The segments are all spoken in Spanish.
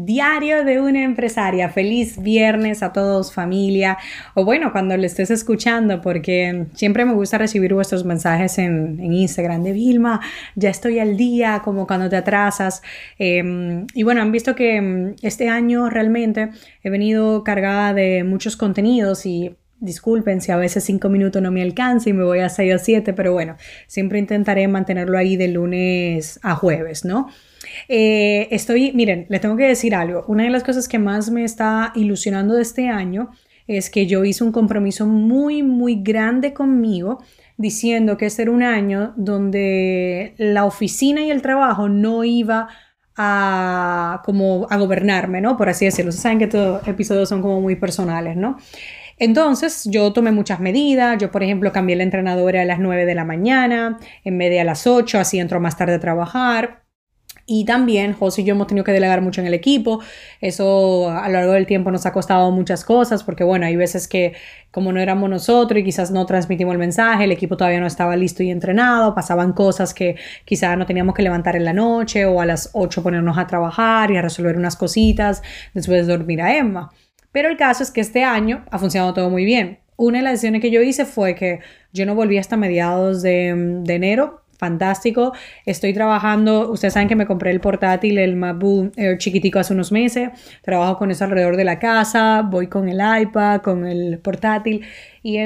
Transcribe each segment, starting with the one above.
Diario de una empresaria. Feliz viernes a todos, familia. O bueno, cuando lo estés escuchando, porque siempre me gusta recibir vuestros mensajes en, Instagram de Vilma, ya estoy al día, como cuando te atrasas. Em, y bueno, han visto que em, este año realmente he venido cargada de muchos contenidos y Disculpen si a veces cinco minutos no me alcanza y me voy a seis o siete, pero bueno, siempre intentaré mantenerlo ahí de lunes a jueves, ¿no? Eh, estoy, miren, les tengo que decir algo. Una de las cosas que más me está ilusionando de este año es que yo hice un compromiso muy, muy grande conmigo diciendo que este era un año donde la oficina y el trabajo no iba a como a gobernarme, ¿no? Por así decirlo. Ustedes saben que estos episodios son como muy personales, ¿no? Entonces yo tomé muchas medidas, yo por ejemplo cambié la entrenadora a las 9 de la mañana en vez a las 8, así entro más tarde a trabajar. Y también José y yo hemos tenido que delegar mucho en el equipo. Eso a lo largo del tiempo nos ha costado muchas cosas porque bueno, hay veces que como no éramos nosotros y quizás no transmitimos el mensaje, el equipo todavía no estaba listo y entrenado, pasaban cosas que quizás no teníamos que levantar en la noche o a las 8 ponernos a trabajar y a resolver unas cositas después de dormir a Emma. Pero el caso es que este año ha funcionado todo muy bien. Una de las decisiones que yo hice fue que yo no volví hasta mediados de, de enero fantástico. Estoy trabajando, ustedes saben que me compré el portátil, el MacBook chiquitico hace unos meses. Trabajo con eso alrededor de la casa, voy con el iPad, con el portátil y,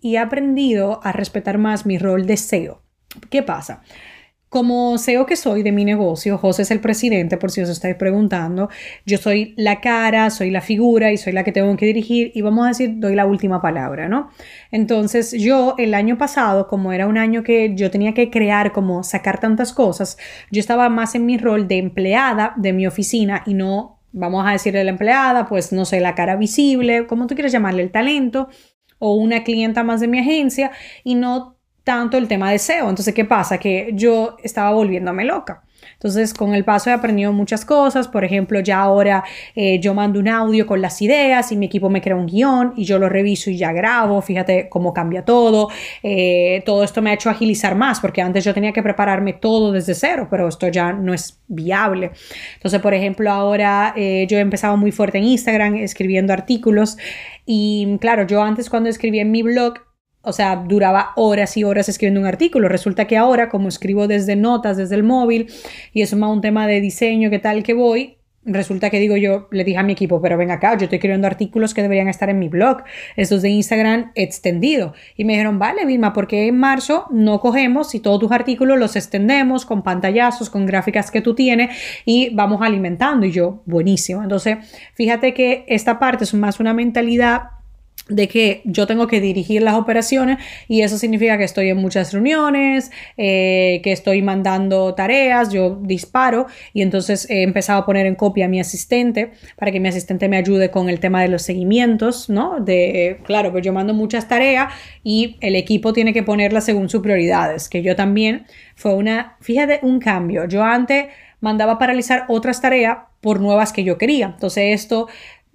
y he aprendido a respetar más mi rol de SEO. ¿Qué pasa? Como CEO que soy de mi negocio, José es el presidente, por si os estáis preguntando. Yo soy la cara, soy la figura y soy la que tengo que dirigir y vamos a decir, doy la última palabra, ¿no? Entonces yo el año pasado, como era un año que yo tenía que crear, como sacar tantas cosas, yo estaba más en mi rol de empleada de mi oficina y no, vamos a decirle la empleada, pues no sé, la cara visible, como tú quieres llamarle, el talento o una clienta más de mi agencia y no tanto el tema de SEO. Entonces, ¿qué pasa? Que yo estaba volviéndome loca. Entonces, con el paso he aprendido muchas cosas. Por ejemplo, ya ahora eh, yo mando un audio con las ideas y mi equipo me crea un guion y yo lo reviso y ya grabo. Fíjate cómo cambia todo. Eh, todo esto me ha hecho agilizar más porque antes yo tenía que prepararme todo desde cero, pero esto ya no es viable. Entonces, por ejemplo, ahora eh, yo he empezado muy fuerte en Instagram escribiendo artículos y claro, yo antes cuando escribía en mi blog o sea, duraba horas y horas escribiendo un artículo. Resulta que ahora, como escribo desde notas, desde el móvil, y es más un tema de diseño, que tal que voy, resulta que digo yo, le dije a mi equipo, pero ven acá, yo estoy escribiendo artículos que deberían estar en mi blog, estos de Instagram extendido. Y me dijeron, vale, Vilma, porque en marzo no cogemos y todos tus artículos los extendemos con pantallazos, con gráficas que tú tienes y vamos alimentando. Y yo, buenísimo. Entonces, fíjate que esta parte es más una mentalidad de que yo tengo que dirigir las operaciones y eso significa que estoy en muchas reuniones, eh, que estoy mandando tareas, yo disparo y entonces he empezado a poner en copia a mi asistente para que mi asistente me ayude con el tema de los seguimientos, ¿no? De, claro, pues yo mando muchas tareas y el equipo tiene que ponerlas según sus prioridades, que yo también fue una, fíjate, un cambio. Yo antes mandaba paralizar otras tareas por nuevas que yo quería. Entonces esto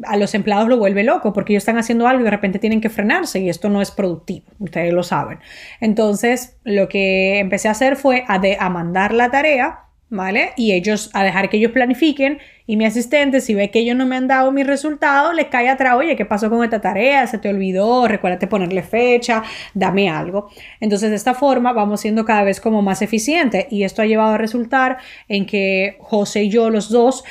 a los empleados lo vuelve loco porque ellos están haciendo algo y de repente tienen que frenarse y esto no es productivo, ustedes lo saben. Entonces, lo que empecé a hacer fue a, a mandar la tarea, ¿vale? Y ellos, a dejar que ellos planifiquen y mi asistente, si ve que ellos no me han dado mis resultados, les cae atrás, oye, ¿qué pasó con esta tarea? ¿Se te olvidó? Recuérdate ponerle fecha, dame algo. Entonces, de esta forma vamos siendo cada vez como más eficientes y esto ha llevado a resultar en que José y yo, los dos,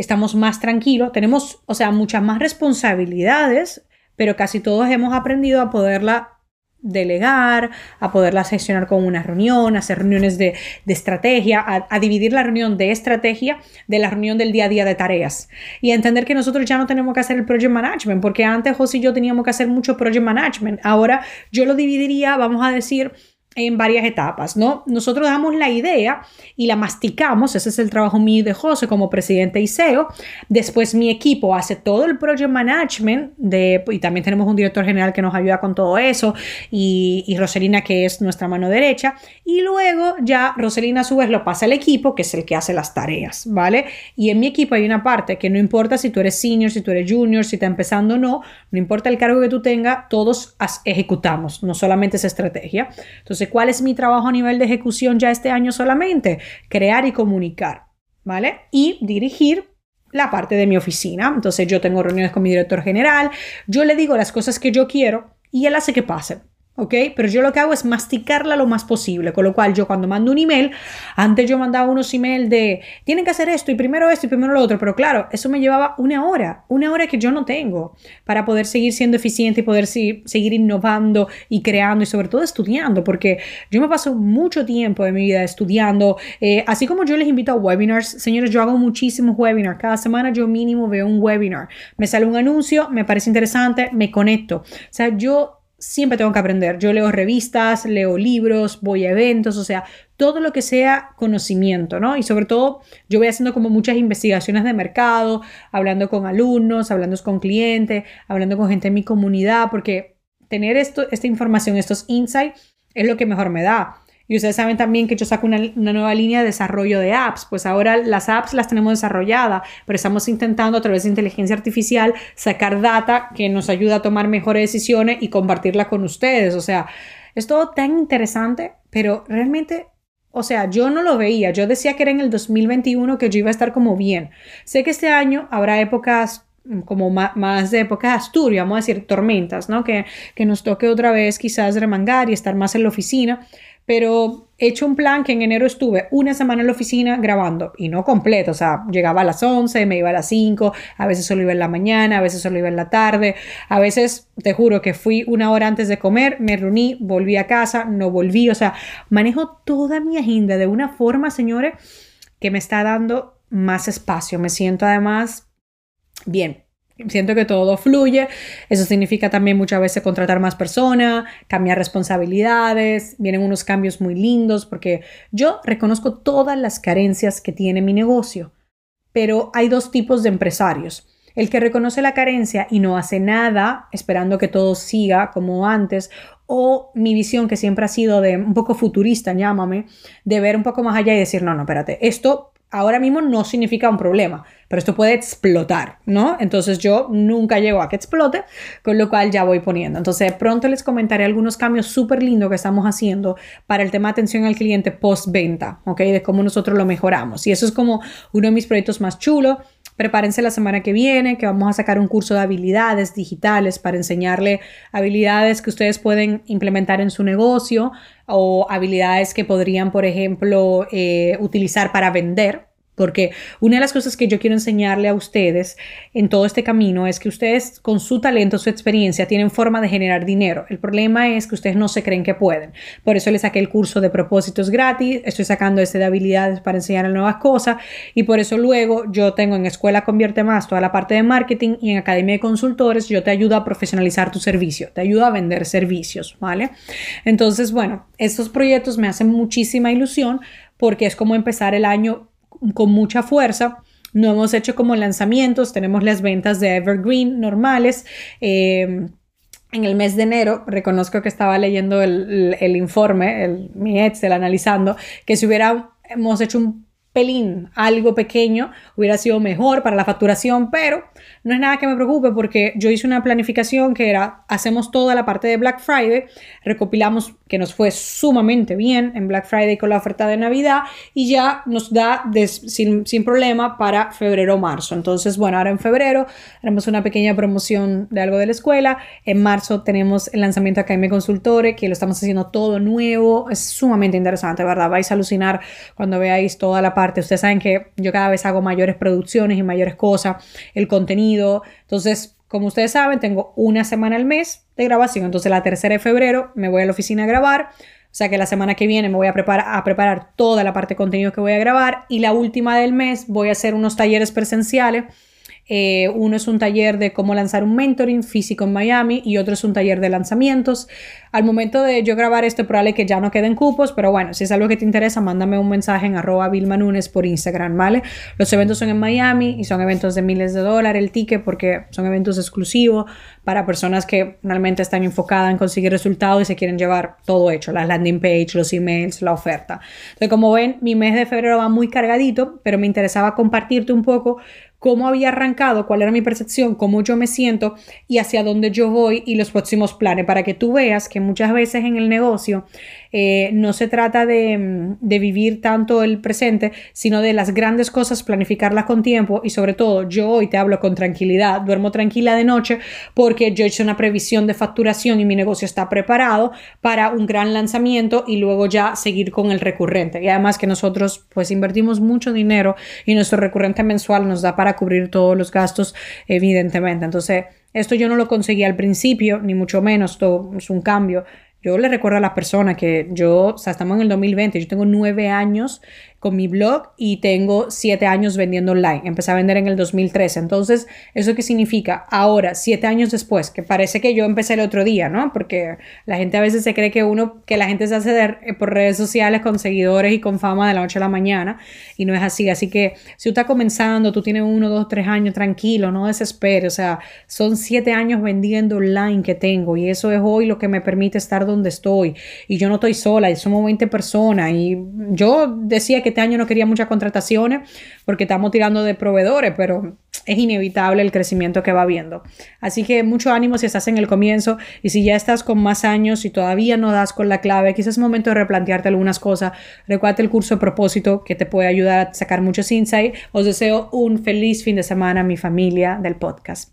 estamos más tranquilos, tenemos, o sea, muchas más responsabilidades, pero casi todos hemos aprendido a poderla delegar, a poderla gestionar con una reunión, hacer reuniones de, estrategia, a, dividir la reunión de estrategia de la reunión del día a día de tareas. Y entender que nosotros ya no tenemos que hacer el project management, porque antes José y yo teníamos que hacer mucho project management, ahora yo lo dividiría, vamos a decir, en varias etapas, ¿no? Nosotros damos la idea y la masticamos, ese es el trabajo mío de José como presidente y CEO. Después mi equipo hace todo el project management de, y también tenemos un director general que nos ayuda con todo eso y, y Roselina que es nuestra mano derecha. Y luego ya Roselina a su vez lo pasa al equipo que es el que hace las tareas, ¿vale? Y en mi equipo hay una parte que no importa si tú eres senior, si tú eres junior, si está empezando o no, no importa el cargo que tú tengas, todos ejecutamos, no solamente es estrategia. Entonces, ¿cuál es mi trabajo a nivel de ejecución ya este año solamente? Crear y comunicar, ¿vale? Y dirigir la parte de mi oficina. Entonces yo tengo reuniones con mi director general, yo le digo las cosas que yo quiero y él hace que pasen. ¿Ok? Pero yo lo que hago es masticarla lo más posible, con lo cual yo cuando mando un email, antes yo mandaba unos emails de, tienen que hacer esto y primero esto y primero lo otro, pero claro, eso me llevaba una hora, una hora que yo no tengo para poder seguir siendo eficiente y poder seguir innovando y creando y sobre todo estudiando, porque yo me paso mucho tiempo de mi vida estudiando, eh, así como yo les invito a webinars, señores, yo hago muchísimos webinars, cada semana yo mínimo veo un webinar, me sale un anuncio, me parece interesante, me conecto, o sea, yo siempre tengo que aprender. Yo leo revistas, leo libros, voy a eventos, o sea, todo lo que sea conocimiento, ¿no? Y sobre todo, yo voy haciendo como muchas investigaciones de mercado, hablando con alumnos, hablando con clientes, hablando con gente en mi comunidad, porque tener esto, esta información, estos insights, es lo que mejor me da. Y ustedes saben también que yo saco una, nueva línea de desarrollo de apps. Pues ahora las apps las tenemos desarrolladas, pero estamos intentando a través de inteligencia artificial sacar data que nos ayuda a tomar mejores decisiones y compartirla con ustedes. O sea, es todo tan interesante, pero realmente o sea, yo no lo veía. Yo decía que era en el 2021 que yo iba a estar como bien. Sé que este año habrá épocas como más, de época de Asturias, vamos a decir, tormentas, ¿no? Que, que nos toque otra vez quizás remangar y estar más en la oficina pero he hecho un plan que en enero estuve una semana en la oficina grabando y no completo, o sea, llegaba a las 11, me iba a las 5, a veces solo iba en la mañana, a veces solo iba en la tarde, a veces te juro que fui una hora antes de comer, me reuní, volví a casa, no volví, o sea, manejo toda mi agenda de una forma, señores, que me está dando más espacio, me siento además bien, Siento que todo fluye. Eso significa también muchas veces contratar más personas, cambiar responsabilidades. Vienen unos cambios muy lindos porque yo reconozco todas las carencias que tiene mi negocio. Pero hay dos tipos de empresarios. El que reconoce la carencia y no hace nada esperando que todo siga como antes, o mi visión que siempre ha sido de un poco futurista, llámame, de ver un poco más allá y decir, no, no, espérate, esto ahora mismo no significa un problema, pero esto puede explotar, ¿no? Entonces yo nunca llego a que explote, con lo cual ya voy poniendo. Entonces pronto les comentaré algunos cambios súper lindos que estamos haciendo para el tema de atención al cliente post-venta, ¿ok? De cómo nosotros lo mejoramos. Y eso es como uno de mis proyectos más chulos. Prepárense la semana que viene, que vamos a sacar un curso de habilidades digitales para enseñarle habilidades que ustedes pueden implementar en su negocio o habilidades que podrían, por ejemplo, eh, utilizar para vender porque una de las cosas que yo quiero enseñarle a ustedes en todo este camino es que ustedes con su talento, su experiencia, tienen forma de generar dinero. El problema es que ustedes no se creen que pueden. Por eso les saqué el curso de propósitos gratis, estoy sacando este de habilidades para enseñar nuevas cosas y por eso luego yo tengo en Escuela Convierte Más toda la parte de marketing y en Academia de Consultores yo te ayudo a profesionalizar tu servicio, te ayudo a vender servicios, ¿vale? Entonces, bueno, estos proyectos me hacen muchísima ilusión porque es como empezar el año con mucha fuerza. No hemos hecho como lanzamientos, tenemos las ventas de Evergreen normales. Eh, en el mes de enero, reconozco que estaba leyendo el, informe, el, mi Excel analizando, que si hubiéramos hecho un pelín, algo pequeño, hubiera sido mejor para la facturación, pero no es nada que me preocupe porque yo hice una planificación que era, hacemos toda la parte de Black Friday, recopilamos que nos fue sumamente bien en Black Friday con la oferta de Navidad y ya nos da sin, sin, problema para febrero o marzo. Entonces, bueno, ahora en febrero haremos una pequeña promoción de algo de la escuela. En marzo tenemos el lanzamiento de Academia Consultore, que lo estamos haciendo todo nuevo. Es sumamente interesante, ¿verdad? Vais a alucinar cuando veáis toda la parte. Ustedes saben que yo cada vez hago mayores producciones y mayores cosas, el contenido entonces, como ustedes saben, tengo una semana al mes de grabación. Entonces, la tercera de febrero me voy a la oficina a grabar. O sea que la semana que viene me voy a preparar, a preparar toda la parte de contenido que voy a grabar. Y la última del mes voy a hacer unos talleres presenciales Eh, uno es un taller de cómo lanzar un mentoring físico en Miami y otro es un taller de lanzamientos. Al momento de yo grabar esto, probable que ya no queden cupos, pero bueno, si es algo que te interesa, mándame un mensaje en arroba Vilma por Instagram, ¿vale? Los eventos son en Miami y son eventos de miles de dólares el ticket porque son eventos exclusivos para personas que realmente están enfocadas en conseguir resultados y se quieren llevar todo hecho, la landing page, los emails, la oferta. Entonces, como ven, mi mes de febrero va muy cargadito, pero me interesaba compartirte un poco cómo había arrancado, cuál era mi percepción, cómo yo me siento y hacia dónde yo voy y los próximos planes, para que tú veas que muchas veces en el negocio eh, no se trata de, de, vivir tanto el presente, sino de las grandes cosas, planificarlas con tiempo y sobre todo yo hoy te hablo con tranquilidad, duermo tranquila de noche porque yo hecho una previsión de facturación y mi negocio está preparado para un gran lanzamiento y luego ya seguir con el recurrente. Y además que nosotros pues invertimos mucho dinero y nuestro recurrente mensual nos da para cubrir todos los gastos, evidentemente. Entonces, esto yo no lo conseguí al principio, ni mucho menos, todo es un cambio. Yo le recuerdo a las personas que yo, o sea, estamos en el 2020, yo tengo nueve años con mi blog y tengo siete años vendiendo online. Empecé a vender en el 2013. Entonces, ¿eso qué significa? Ahora, siete años después, que parece que yo empecé el otro día, ¿no? Porque la gente a veces se cree que uno, que la gente se hace eh, por redes sociales con seguidores y con fama de la noche a la mañana y no es así. Así que si tú estás comenzando, tú tienes uno, dos, tres años, tranquilo, no desesperes. O sea, son siete años vendiendo online que tengo y eso es hoy lo que me permite estar donde estoy. Y yo no estoy sola y somos 20 personas y yo decía que este año no quería muchas contrataciones porque estamos tirando de proveedores, pero es inevitable el crecimiento que va viendo. Así que mucho ánimo si estás en el comienzo y si ya estás con más años y todavía no das con la clave, quizás es momento de replantearte algunas cosas. Recuerda el curso de propósito que te puede ayudar a sacar muchos insights. Os deseo un feliz fin de semana, mi familia del podcast.